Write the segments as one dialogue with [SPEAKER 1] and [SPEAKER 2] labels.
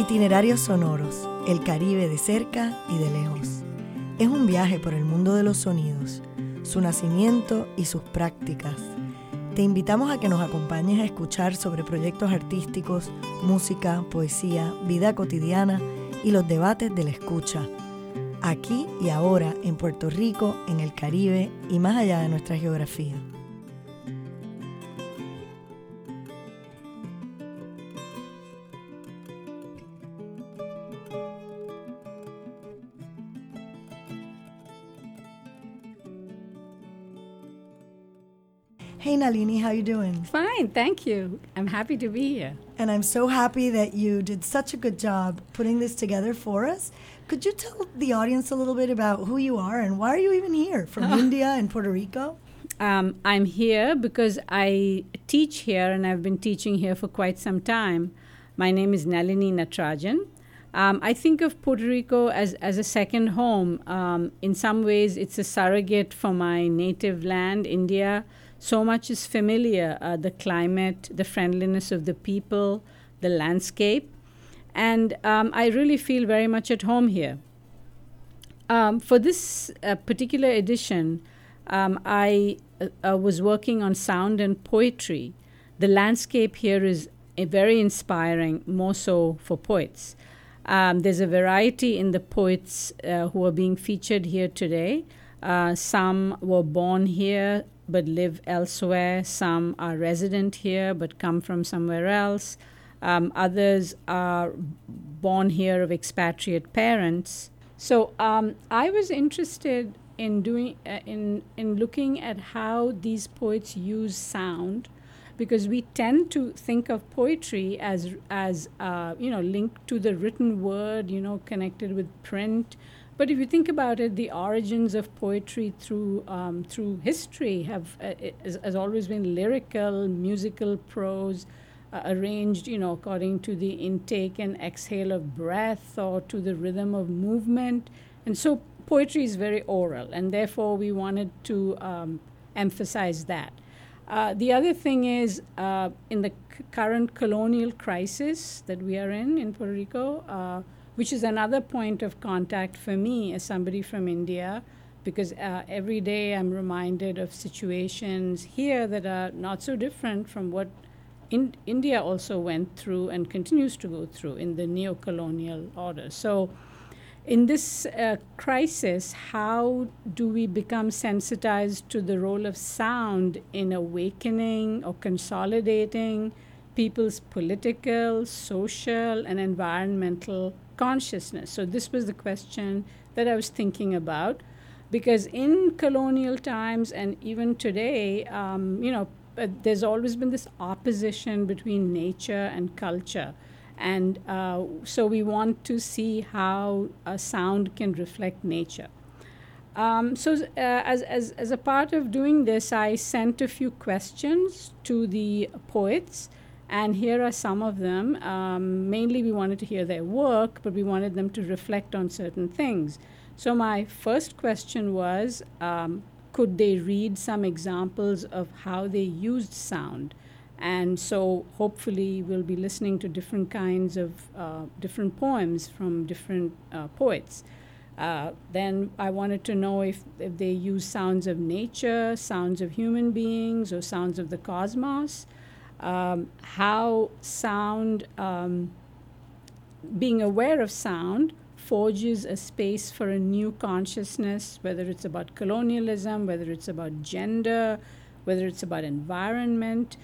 [SPEAKER 1] Itinerarios sonoros, el Caribe de cerca y de lejos. Es un viaje por el mundo de los sonidos, su nacimiento y sus prácticas. Te invitamos a que nos acompañes a escuchar sobre proyectos artísticos, música, poesía, vida cotidiana y los debates de la escucha. Aquí y ahora en Puerto Rico, en el Caribe y más allá de nuestra geografía. How you doing?
[SPEAKER 2] Fine, thank you. I'm happy to be here.
[SPEAKER 1] And I'm so happy that you did such a good job putting this together for us. Could you tell the audience a little bit about who you are and why are you even here from India and Puerto Rico?
[SPEAKER 2] Um, I'm here because I teach here and I've been teaching here for quite some time. My name is Nalini Natarajan. Um, I think of Puerto Rico as, as a second home. Um, in some ways, it's a surrogate for my native land, India so much is familiar uh, the climate, the friendliness of the people, the landscape. And um, I really feel very much at home here. Um, for this uh, particular edition, um, I uh, was working on sound and poetry. The landscape here is very inspiring, more so for poets. Um, there's a variety in the poets uh, who are being featured here today. Uh, some were born here, but live elsewhere. Some are resident here but come from somewhere else. Um, others are born here of expatriate parents. So um, I was interested in doing uh, in in looking at how these poets use sound, because we tend to think of poetry as as uh, you know linked to the written word, you know, connected with print. But if you think about it, the origins of poetry through um, through history have uh, has, has, always been lyrical, musical prose, uh, arranged, you know, according to the intake and exhale of breath or to the rhythm of movement. And so poetry is very oral, and therefore we wanted to um, emphasize that. Uh, the other thing is, uh, in the c- current colonial crisis that we are in in Puerto Rico, uh, which is another point of contact for me as somebody from India, because uh, every day I'm reminded of situations here that are not so different from what in India also went through and continues to go through in the neo colonial order. So, in this uh, crisis, how do we become sensitized to the role of sound in awakening or consolidating people's political, social, and environmental consciousness. So, this was the question that I was thinking about because in colonial times and even today, um, you know, uh, there's always been this opposition between nature and culture. And uh, so we want to see how a sound can reflect nature. Um, so, uh, as, as, as a part of doing this, I sent a few questions to the poets and here are some of them. Um, mainly, we wanted to hear their work, but we wanted them to reflect on certain things. So, my first question was um, could they read some examples of how they used sound? And so, hopefully, we'll be listening to different kinds of uh, different poems from different uh, poets. Uh, then I wanted to know if, if they use sounds of nature, sounds of human beings, or sounds of the cosmos um, how sound, um, being aware of sound, forges a space for a new consciousness, whether it's about colonialism, whether it's about gender, whether it's about environment,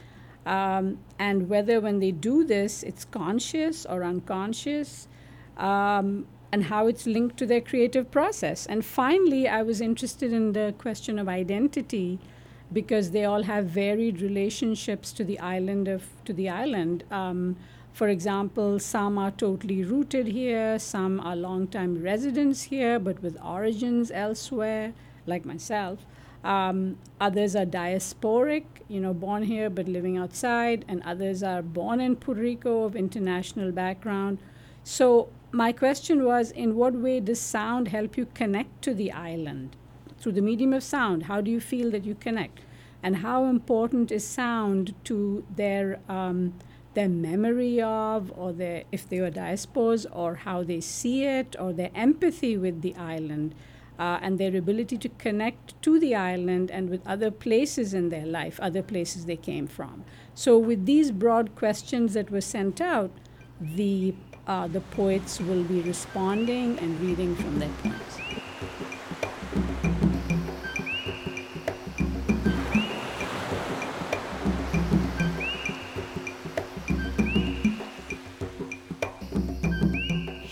[SPEAKER 2] um, and whether when they do this, it's conscious or unconscious, um, and how it's linked to their creative process. And finally, I was interested in the question of identity because they all have varied relationships to the island of to the island. Um, for example, some are totally rooted here, some are long-time residents here, but with origins elsewhere, like myself. Um, others are diasporic, you know, born here but living outside, and others are born in Puerto Rico of international background. So my question was, in what way does sound help you connect to the island? Through the medium of sound, how do you feel that you connect? And how important is sound to their um, their memory of, or their, if they were diasporas, or how they see it, or their empathy with the island, uh, and their ability to connect to the island and with other places in their life, other places they came from. So, with these broad questions that were sent out, the uh, the poets will be responding and reading from their poems.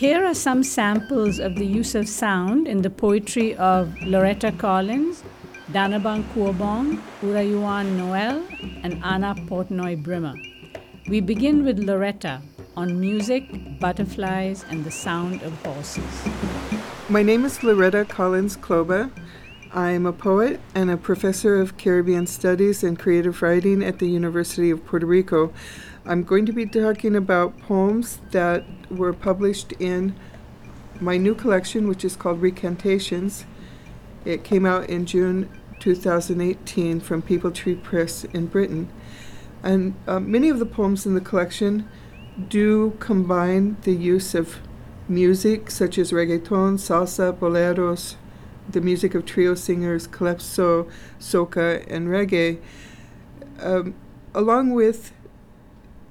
[SPEAKER 2] Here are some samples of the use of sound in the poetry of Loretta Collins, Dannabang Kuwabong, Urayoán Noel, and Ana Portnoy Brimmer. We begin with Loretta on music, butterflies, and the sound of horses.
[SPEAKER 3] My name is Loretta Collins Klobah. I am a poet and a professor of Caribbean Studies and Creative Writing at the University of Puerto Rico. I'm going to be talking about poems that were published in my new collection, which is called Ricantations. It came out in June 2018 from Peepal Tree Press in Britain. And uh, many of the poems in the collection do combine the use of music such as reggaeton, salsa, boleros, the music of trio singers, calypso, soca, and reggae, um, along with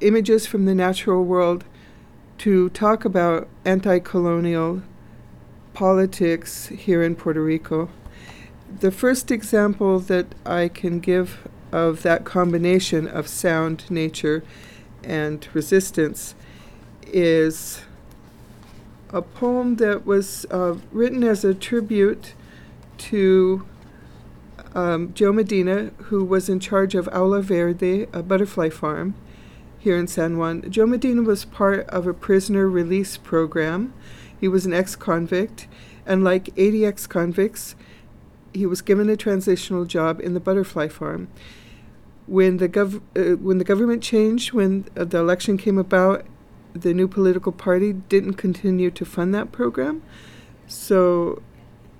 [SPEAKER 3] images from the natural world to talk about anti colonial politics here in Puerto Rico. The first example that I can give of that combination of sound, nature, and resistance is a poem that was uh, written as a tribute to um, Joe Medina, who was in charge of Aula Verde, a butterfly farm here in San Juan. Joe Medina was part of a prisoner release program. He was an ex convict, and like 80 ex convicts, he was given a transitional job in the butterfly farm. When the, gov- uh, when the government changed, when uh, the election came about, the new political party didn't continue to fund that program. So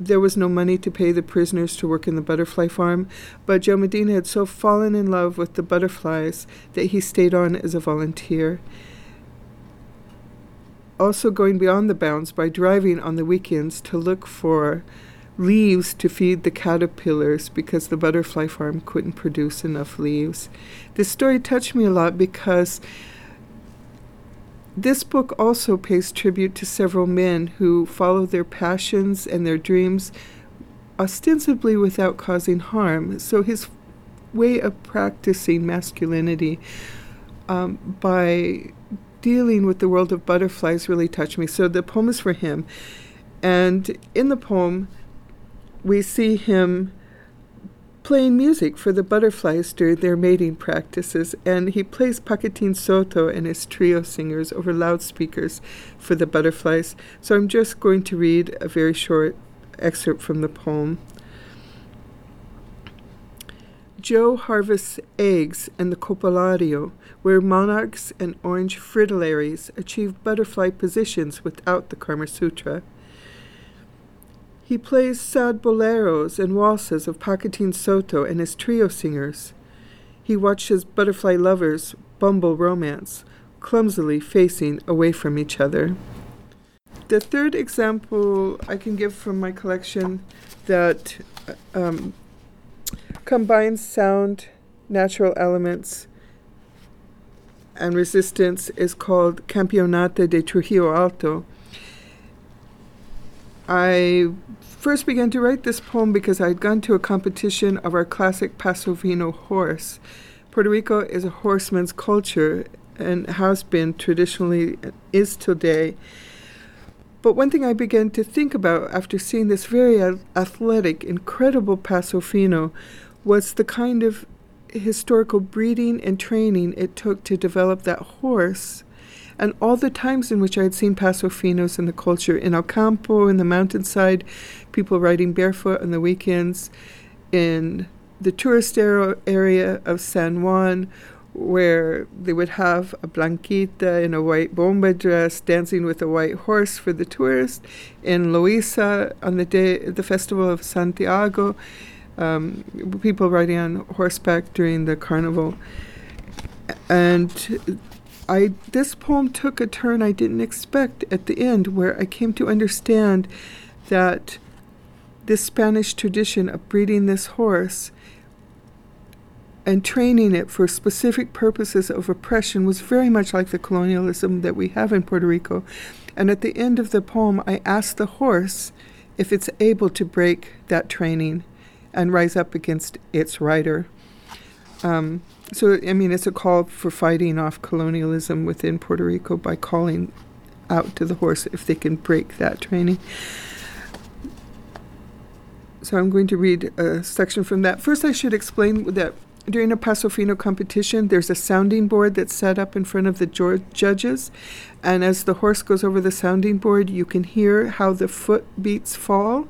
[SPEAKER 3] there was no money to pay the prisoners to work in the butterfly farm, but Joe Medina had so fallen in love with the butterflies that he stayed on as a volunteer. Also, going beyond the bounds by driving on the weekends to look for leaves to feed the caterpillars because the butterfly farm couldn't produce enough leaves. This story touched me a lot because this book also pays tribute to several men who follow their passions and their dreams ostensibly without causing harm. So his way of practicing masculinity um, by dealing with the world of butterflies really touched me. So the poem is for him. And in the poem, we see him playing music for the butterflies during their mating practices, and he plays Paquitin Soto and his trio singers over loudspeakers for the butterflies. So I'm just going to read a very short excerpt from the poem. Joe harvests eggs in the copulario, where monarchs and orange fritillaries achieve butterfly positions without the Karma Sutra. He plays sad boleros and waltzes of Paquitin Soto and his trio singers. He watches butterfly lovers bumble romance, clumsily facing away from each other. The third example I can give from my collection that um, combines sound, natural elements, and resistance is called Campeonato de Trujillo Alto. I first began to write this poem because I had gone to a competition of our classic Paso Fino horse. Puerto Rico is a horseman's culture and has been traditionally, is today. But one thing I began to think about after seeing this very athletic, incredible Paso Fino was the kind of historical breeding and training it took to develop that horse and all the times in which I had seen Paso Finos in the culture in El Campo, in the mountainside, people riding barefoot on the weekends, in the tourist area of San Juan, where they would have a blanquita in a white bomba dress dancing with a white horse for the tourists. In Loíza, on the day, the festival of Santiago, um, people riding on horseback during the carnival. And I this poem took a turn I didn't expect at the end, where I came to understand that this Spanish tradition of breeding this horse and training it for specific purposes of oppression was very much like the colonialism that we have in Puerto Rico. And at the end of the poem, I asked the horse if it's able to break that training and rise up against its rider. Um, so, I mean, it's a call for fighting off colonialism within Puerto Rico by calling out to the horse if they can break that training. So, I'm going to read a section from that. First, I should explain that during a Paso Fino competition, there's a sounding board that's set up in front of the judges. And as the horse goes over the sounding board, you can hear how the foot beats fall.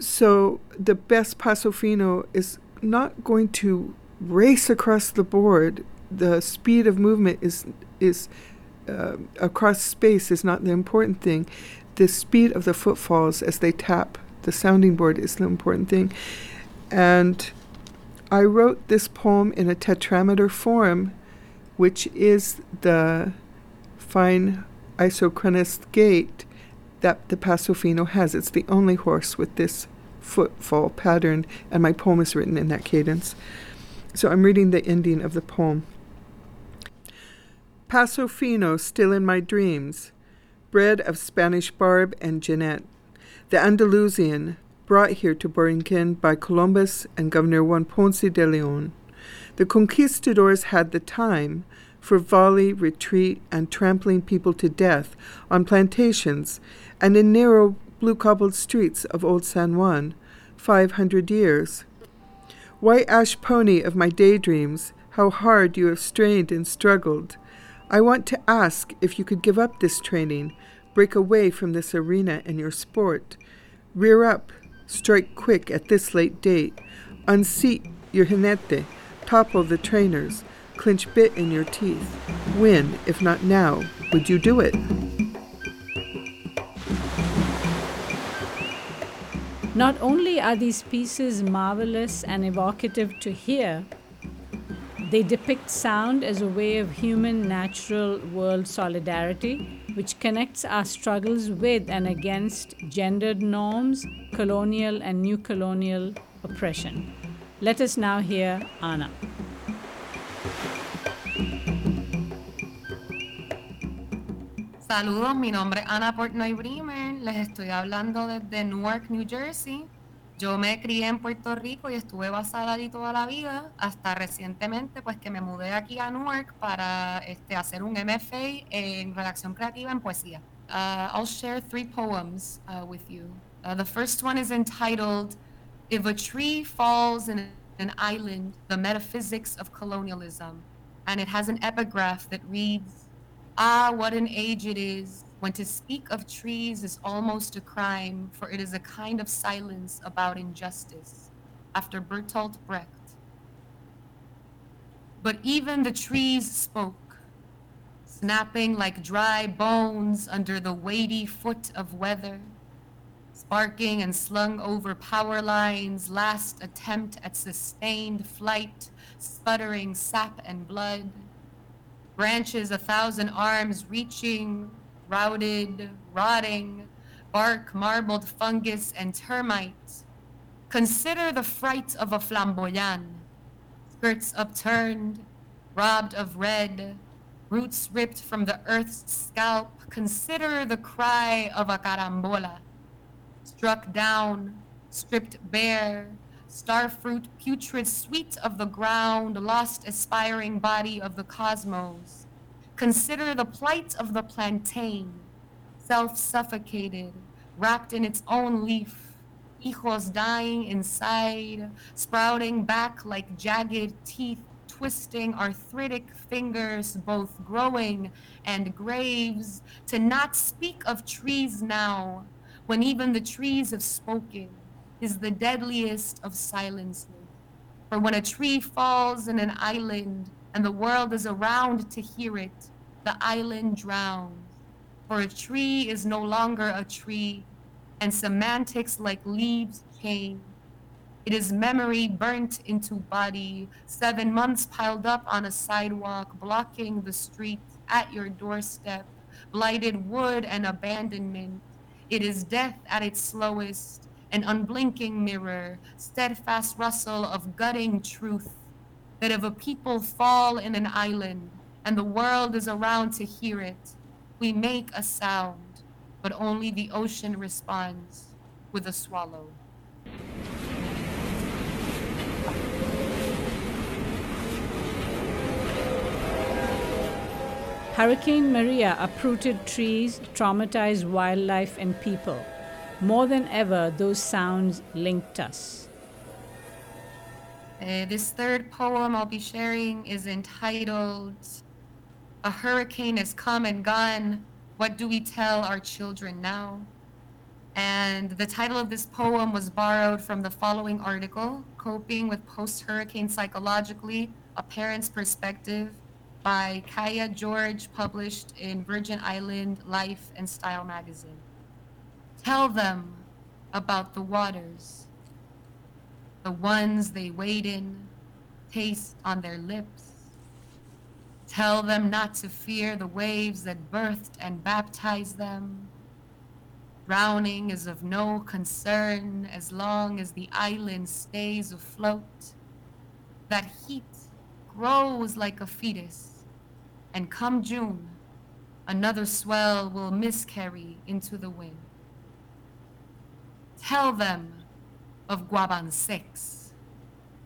[SPEAKER 3] So the best Paso Fino is not going to race across the board. The speed of movement is is uh, across space is not the important thing. The speed of the footfalls as they tap the sounding board is the important thing. And I wrote this poem in a tetrameter form, which is the fine isochronous gait that the Paso Fino has. It's the only horse with this footfall pattern, and my poem is written in that cadence. So I'm reading the ending of the poem. Paso Fino, still in my dreams, bred of Spanish Barb and jennet, the Andalusian, brought here to Borinquen by Columbus and Governor Juan Ponce de Leon. The conquistadors had the time for volley, retreat, and trampling people to death on plantations and in narrow blue cobbled streets of old San Juan, five hundred years. White ash pony of my daydreams, how hard you have strained and struggled. I want to ask if you could give up this training, break away from this arena and your sport, rear up, Strike quick at this late date. Unseat your jinete. Topple the trainers. Clinch bit in your teeth. When, if not now, would you do it?
[SPEAKER 2] Not only are these pieces marvelous and evocative to hear, they depict sound as a way of human natural world solidarity which connects our struggles with and against gendered norms, colonial and new colonial oppression. Let us now hear Ana.
[SPEAKER 4] Saludos, mi nombre es Ana Portnoy Bremer, les estoy hablando desde Newark, New Jersey. Yo me crié en Puerto Rico y estuve basada allí toda la vida, hasta recientemente, pues que me mudé aquí a Newark para este, hacer un MFA en redacción creativa en poesía. Uh, I'll share three poems uh, with you. Uh, the first one is entitled If a Tree Falls in an Island, the Metaphysics of Colonialism. And it has an epigraph that reads, Ah, what an age it is when to speak of trees is almost a crime, for it is a kind of silence about injustice, after Bertolt Brecht. But even the trees spoke, snapping like dry bones under the weighty foot of weather, sparking and slung over power lines, last attempt at sustained flight, sputtering sap and blood, branches a thousand arms reaching, routed, rotting, bark, marbled fungus, and termites. Consider the fright of a flamboyant, skirts upturned, robbed of red, roots ripped from the earth's scalp. Consider the cry of a carambola, struck down, stripped bare, starfruit putrid sweet of the ground, lost aspiring body of the cosmos. Consider the plight of the plantain, self suffocated, wrapped in its own leaf, hijos dying inside, sprouting back like jagged teeth, twisting arthritic fingers, both growing and graves, to not speak of trees now, when even the trees have spoken, is the deadliest of silences. For when a tree falls in an island, and the world is around to hear it, the island drowns. For a tree is no longer a tree, and semantics like leaves change. It is memory burnt into body, seven months piled up on a sidewalk, blocking the street at your doorstep, blighted wood and abandonment. It is death at its slowest, an unblinking mirror, steadfast rustle of gutting truth, that if a people fall in an island and the world is around to hear it, we make a sound, but only the ocean responds with a swallow.
[SPEAKER 2] Hurricane Maria uprooted trees, traumatized wildlife and people. More than ever, those sounds linked us.
[SPEAKER 4] Uh, this third poem I'll be sharing is entitled A Hurricane Has Come and Gone. What Do We Tell Our Children Now? And the title of this poem was borrowed from the following article Coping with Post Hurricane Psychologically, A Parent's Perspective by Kaya George, published in Virgin Island Life and Style magazine. Tell them about the waters, the ones they wade in, taste on their lips. Tell them not to fear the waves that birthed and baptized them. Drowning is of no concern as long as the island stays afloat. That heat grows like a fetus, and come June, another swell will miscarry into the wind. Tell them of Guabancex,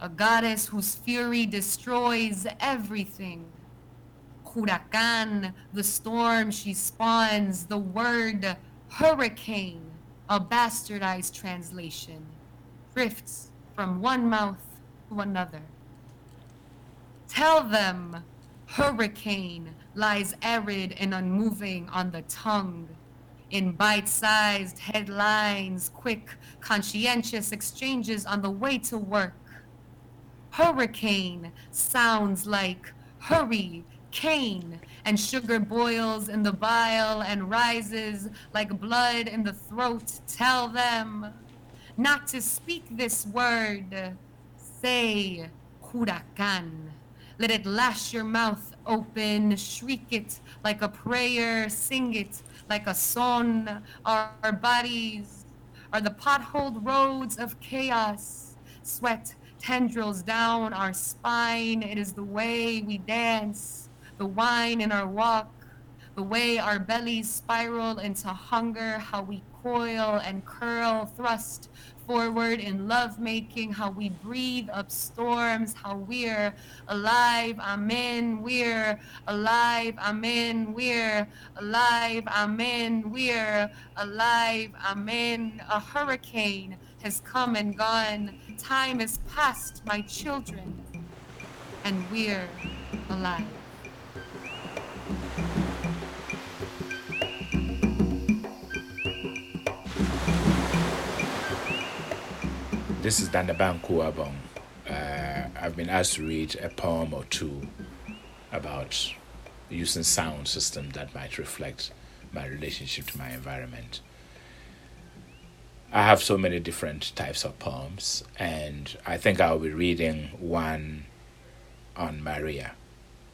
[SPEAKER 4] a goddess whose fury destroys everything. Huracan, the storm she spawns, the word hurricane, a bastardized translation, drifts from one mouth to another. Tell them hurricane lies arid and unmoving on the tongue. In bite sized headlines, quick, conscientious exchanges on the way to work. Hurricane sounds like hurry, cane, and sugar boils in the bile and rises like blood in the throat. Tell them not to speak this word. Say huracan. Let it lash your mouth open, shriek it like a prayer, sing it like a song. Our, our bodies are the potholed roads of chaos. Sweat tendrils down our spine. It is the way we dance, the wine in our walk, the way our bellies spiral into hunger, how we coil and curl, thrust forward in lovemaking, how we breathe up storms, how we're alive, amen, we're alive, amen, we're alive, amen, we're alive, amen. A hurricane has come and gone, time has passed, my children, and we're alive.
[SPEAKER 5] This is Dannabang Kuwabong. Uh, I've been asked to read a poem or two about using sound system that might reflect my relationship to my environment. I have so many different types of poems, and I think I'll be reading one on Maria,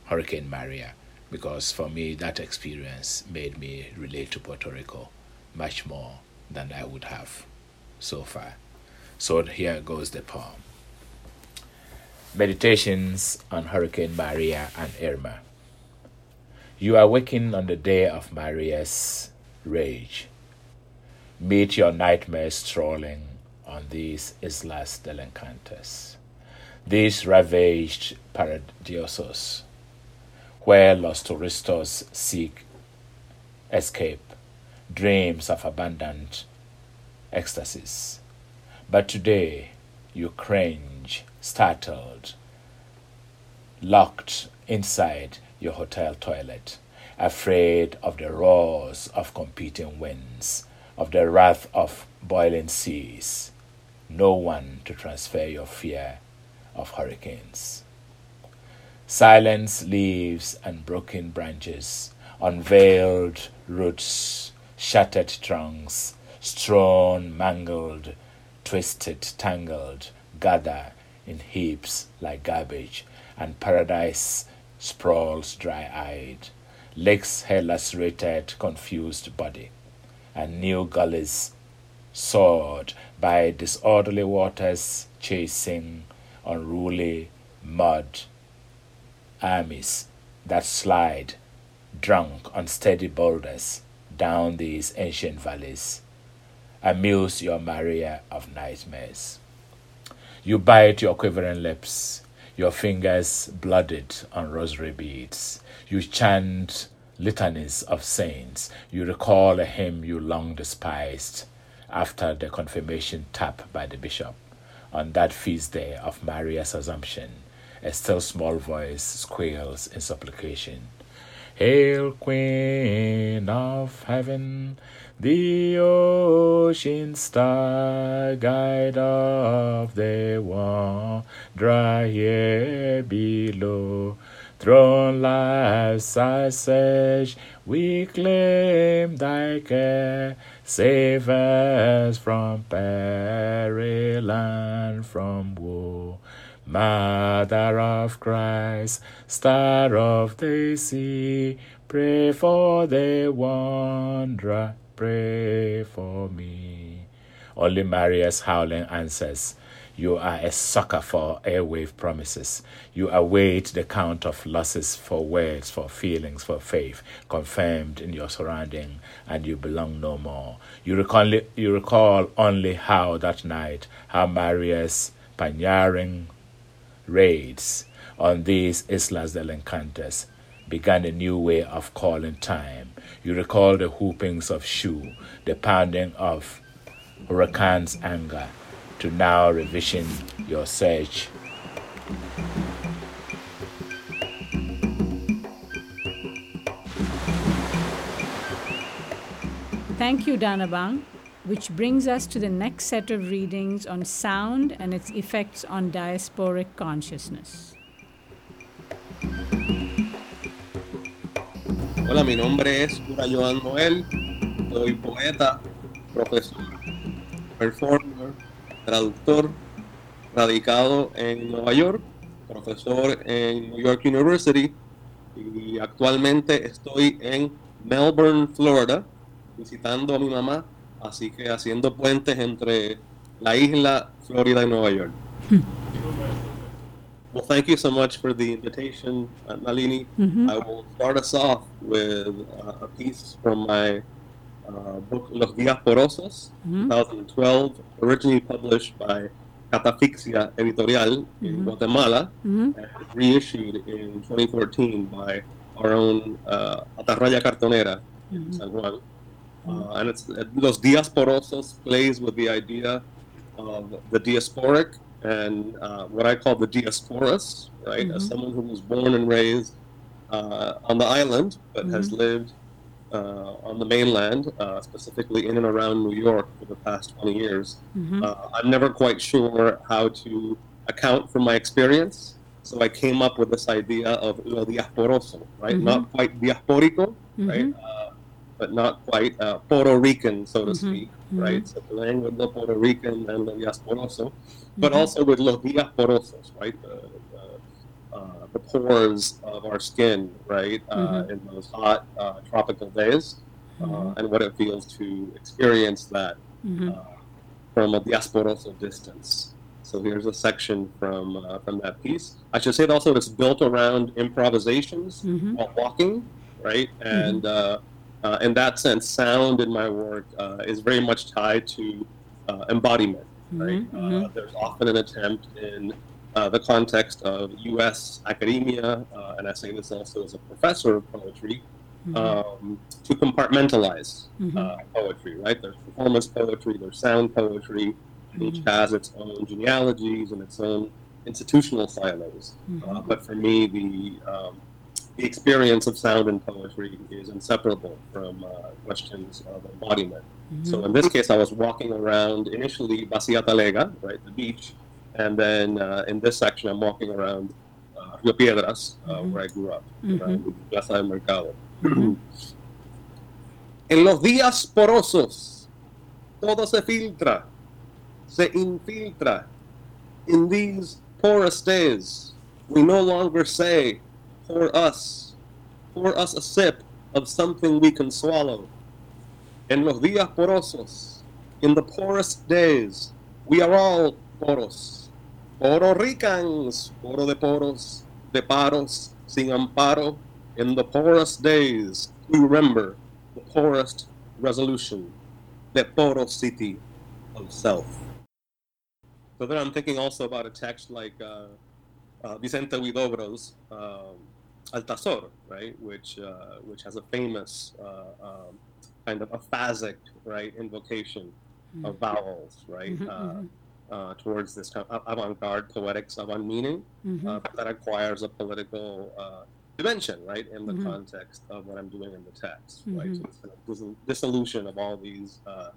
[SPEAKER 5] Hurricane Maria, because for me that experience made me relate to Puerto Rico much more than I would have so far. So here goes the poem Meditations on Hurricane Maria and Irma. You are waking on the day of Maria's rage. Meet your nightmares strolling on these Islas del Encantes, these ravaged paradiosos, where los turistas seek escape, dreams of abundant ecstasies but today you cringe, startled, locked inside your hotel toilet, afraid of the roars of competing winds, of the wrath of boiling seas. No one to transfer your fear of hurricanes. Silence leaves and broken branches, unveiled roots, shattered trunks, strewn, mangled, twisted, tangled, gather in heaps like garbage, and paradise sprawls dry eyed, licks her lacerated, confused body, and new gullies soared by disorderly waters chasing unruly mud armies that slide drunk on steady boulders down these ancient valleys. Amuse your Maria of nightmares. You bite your quivering lips, your fingers blooded on rosary beads. You chant litanies of saints. You recall a hymn you long despised after the confirmation tap by the bishop. On that feast day of Maria's Assumption, a still small voice squeals in supplication. Hail, Queen of Heaven, the ocean star, guide of the wanderer here below. Throne I search, we claim thy care. Save us from peril and from woe. Mother of Christ, Star of the sea, pray for the wanderer, pray for me. Only Marius howling answers. You are a sucker for airwave promises. You await the count of losses for words, for feelings, for faith, confirmed in your surrounding, and you belong no more. You recall, you recall only how that night, how Marius pioneering raids on these Islas del Encantes began a new way of calling time. You recall the whoopings of Shu, the pounding of Huracan's anger, to now revision your search.
[SPEAKER 2] Thank you, Dannabang, which brings us to the next set of readings on sound and its effects on diasporic consciousness.
[SPEAKER 6] Hola, mi nombre es Cura Joan Noel, soy poeta, profesor, performer, traductor, radicado en Nueva York, profesor en New York University y actualmente estoy en Melbourne, Florida, visitando a mi mamá, así que haciendo puentes entre la isla, Florida y Nueva York. Well, thank you so much for the invitation, uh, Nalini. I will start us off with uh, a piece from my uh, book Los Días Porosos, 2012, originally published by Catafixia Editorial in Guatemala, and reissued in 2014 by our own uh, Atarraya Cartonera in San Juan. Uh, and it's Los Días Porosos plays with the idea of the diasporic and uh, what I call the diasporas, right? As someone who was born and raised uh, on the island, but has lived uh, on the mainland, uh, specifically in and around New York for the past 20 years. Uh, I'm never quite sure how to account for my experience. So I came up with this idea of lo diasporoso, right? Not quite diasporico, right? Uh, but not quite uh, Puerto Rican, so to speak, right? So playing with the Puerto Rican and the diasporoso, but also with los diasporosos, right? The, the, uh, the pores of our skin, right? Uh, in those hot uh, tropical days, uh, and what it feels to experience that uh, from a diasporoso distance. So here's a section from uh, from that piece. I should say also it's built around improvisations while walking, right? And uh, uh, in that sense, sound in my work uh, is very much tied to uh, embodiment, right? Uh, there's often an attempt in uh, the context of U.S. academia, uh, and I say this also as a professor of poetry, um, to compartmentalize uh, poetry, right? There's performance poetry, there's sound poetry, and each has its own genealogies and its own institutional silos. Uh, but for me, the um, the experience of sound and poetry is inseparable from uh, questions of embodiment. So in this case, I was walking around initially Vacía Talega, right, the beach, and then uh, in this section, I'm walking around uh, Rio Piedras, uh, where I grew up, around Plaza del Mercado. en los días porosos, todo se filtra, se infiltra, In these porous days, we no longer say, pour us, pour us a sip of something we can swallow. En los días porosos, in the poorest days, we are all poros. Poro ricans, poro de poros, de paros, sin amparo. In the poorest days, we remember the poorest resolution, the porosity of self. So then I'm thinking also about a text like uh, uh, Vicente Huidobro's um, Altazor, right, which uh, which has a famous uh, um, kind of aphasic, right, invocation mm-hmm. of vowels, right, mm-hmm, uh, mm-hmm. Uh, towards this kind of avant-garde poetics of unmeaning mm-hmm. that acquires a political dimension, right, in the mm-hmm. context of what I'm doing in the text, right. So this kind of dissolution of all these uh,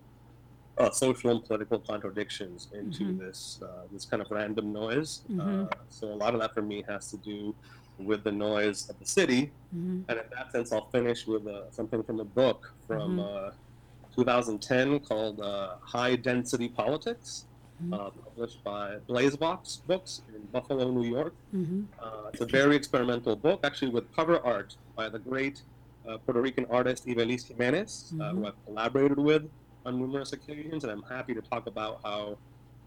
[SPEAKER 6] social and political contradictions into mm-hmm. this uh, this kind of random noise. Mm-hmm. Uh, so a lot of that for me has to do with the noise of the city, mm-hmm. and in that sense, I'll finish with uh, something from a book from mm-hmm. uh, 2010 called uh, High Density Politics. Mm-hmm. published by BlazeVOX Books in Buffalo, New York. Mm-hmm. it's a very experimental book, actually, with cover art by the great Puerto Rican artist Ivelisse Jimenez, who I've collaborated with on numerous occasions, and I'm happy to talk about how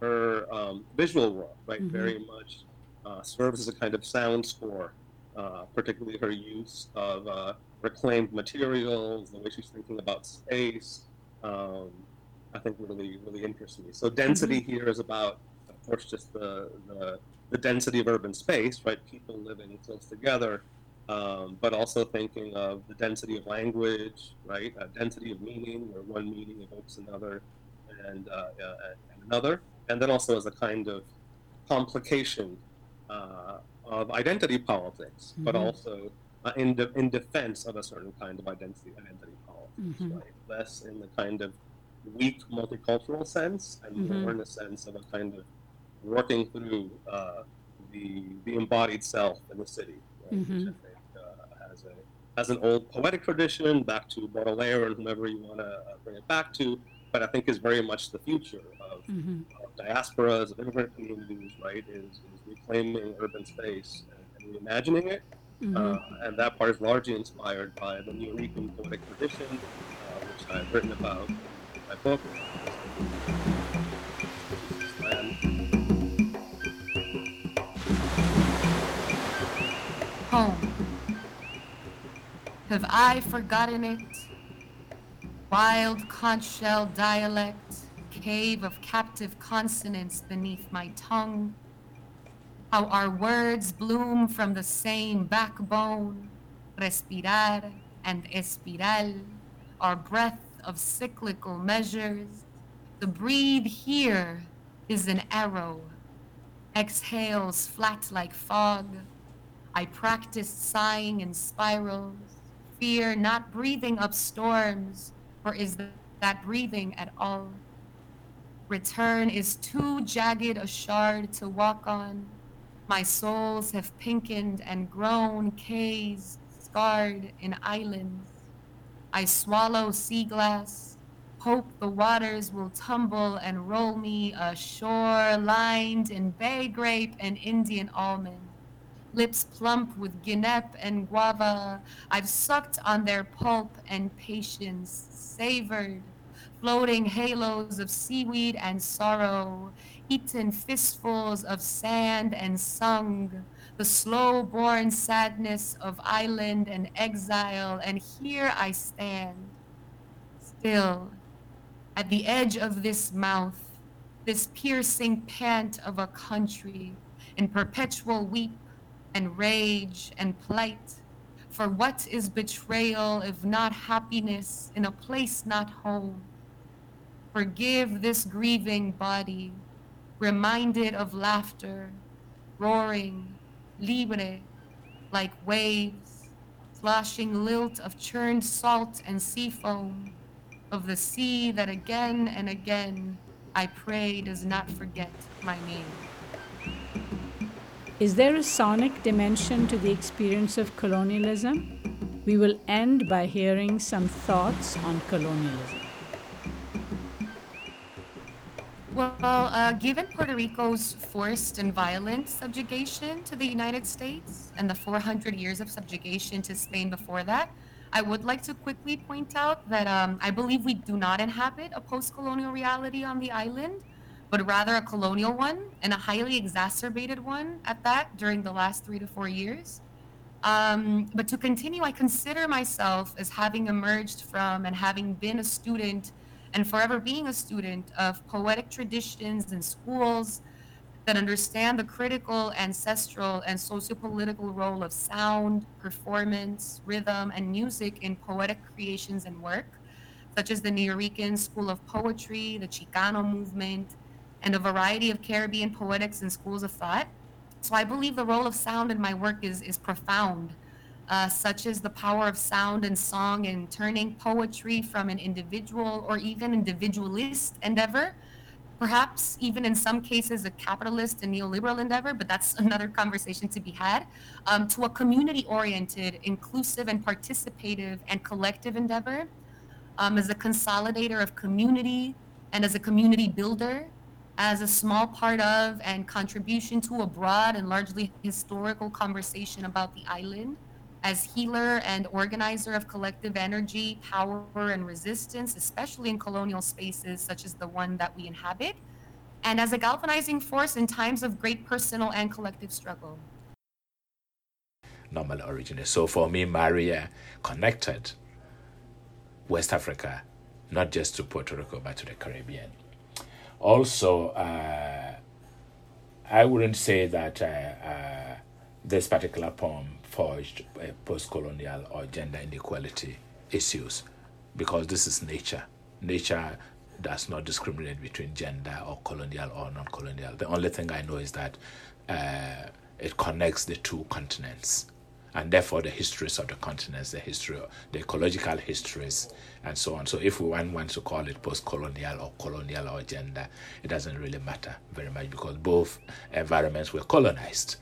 [SPEAKER 6] her um, visual work, right, mm-hmm. very much uh, serves as a kind of sound score, uh, particularly her use of uh, reclaimed materials, the way she's thinking about space. Um, I think really, really interests me. So density mm-hmm. here is about, of course, just the, the, the density of urban space, right? People living close together, um, but also thinking of the density of language, right? A density of meaning, where one meaning evokes another and, uh, uh, and another, and then also as a kind of complication uh, of identity politics, mm-hmm. but also uh, in, de- in defense of a certain kind of identity identity politics, mm-hmm. right? Less in the kind of weak multicultural sense, and mm-hmm. more in the sense of a kind of working through uh, the the embodied self in the city, right? Mm-hmm as a as an old poetic tradition, back to Baudelaire and whomever you want to uh, bring it back to, but I think is very much the future of, mm-hmm. of diasporas, of immigrant communities, right? Is, is reclaiming urban space and, and reimagining it. Mm-hmm. Uh, and that part is largely inspired by the New Nuyorican poetic tradition, uh, which I've written about in my book.
[SPEAKER 4] Home. Have I forgotten it? Wild conch shell dialect, cave of captive consonants beneath my tongue. How our words bloom from the same backbone, respirar and espiral, our breath of cyclical measures. The breathe here is an arrow, exhales flat like fog. I practiced sighing in spirals fear not breathing up storms, or is that breathing at all? Return is too jagged a shard to walk on. My souls have pinkened and grown cays, scarred in islands. I swallow sea glass, hope the waters will tumble and roll me ashore, lined in bay grape and Indian almond lips plump with guinep and guava. I've sucked on their pulp and patience, savored, floating halos of seaweed and sorrow, eaten fistfuls of sand and sung the slow born sadness of island and exile, and here I stand, still, at the edge of this mouth, this piercing pant of a country, in perpetual weep and rage and plight. For what is betrayal if not happiness in a place not home? Forgive this grieving body, reminded of laughter, roaring, libre, like waves, sloshing lilt of churned salt and sea foam, of the sea that again and again I pray does not forget my name.
[SPEAKER 2] Is there a sonic dimension to the experience of colonialism? We will end by hearing some thoughts on colonialism.
[SPEAKER 4] Well, uh, given Puerto Rico's forced and violent subjugation to the United States and the 400 years of subjugation to Spain before that, I would like to quickly point out that um, I believe we do not inhabit a post colonial reality on the island, but rather a colonial one and a highly exacerbated one at that during the last three to four years. Um, but to continue, I consider myself as having emerged from and having been a student and forever being a student of poetic traditions and schools that understand the critical, ancestral, and sociopolitical role of sound, performance, rhythm, and music in poetic creations and work, such as the Nuyorican School of Poetry, the Chicano movement, and a variety of Caribbean poetics and schools of thought. So I believe the role of sound in my work is, is profound uh, such as the power of sound and song in turning poetry from an individual or even individualist endeavor, perhaps even in some cases a capitalist and neoliberal endeavor, but that's another conversation to be had, um, to a community oriented, inclusive, and participative and collective endeavor um, as a consolidator of community and as a community builder. As a small part of and contribution to a broad and largely historical conversation about the island, as healer and organizer of collective energy, power, and resistance, especially in colonial spaces such as the one that we inhabit, and as a galvanizing force in times of great personal and collective struggle.
[SPEAKER 5] Normal origin. So for me, Maria connected West Africa, not just to Puerto Rico, but to the Caribbean. Also, uh, I wouldn't say that uh, uh, this particular poem forged uh, post colonial or gender inequality issues because this is nature. Nature does not discriminate between gender or colonial or non colonial. The only thing I know is that uh, it connects the two continents and therefore the histories of the continents, the history, the ecological histories, and so on. So if one wants to call it post-colonial or colonial or gender, it doesn't really matter very much because both environments were colonized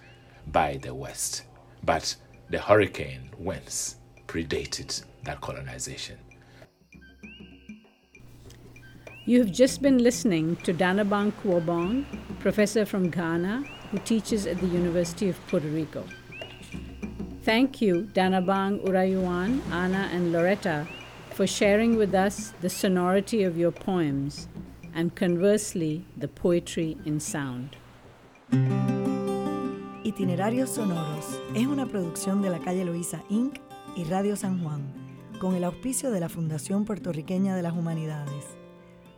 [SPEAKER 5] by the West. But the hurricane winds predated that colonization.
[SPEAKER 2] You have just been listening to Dannabang Kuwabong, professor from Ghana who teaches at the University of Puerto Rico. Thank you, Danabang Urayuan, Anna, and Loretta, for sharing with us the sonority of your poems and conversely, the poetry in sound.
[SPEAKER 1] Itinerarios Sonoros es una producción de la calle Loíza Inc. y Radio San Juan, con el auspicio de la Fundación Puertorriqueña de las Humanidades.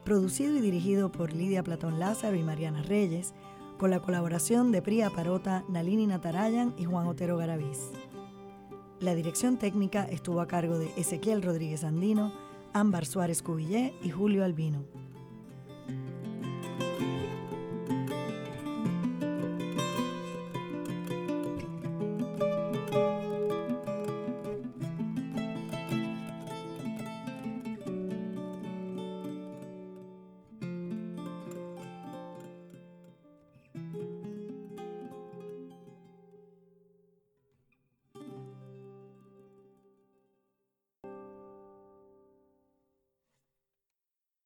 [SPEAKER 1] Producido y dirigido por Lidia Platón Lázaro y Mariana Reyes, con la colaboración de Priya Parota, Nalini Natarayan y Juan Otero Garaviz. La dirección técnica estuvo a cargo de Ezequiel Rodríguez Andino, Ámbar Suárez Cubillé y Julio Albino.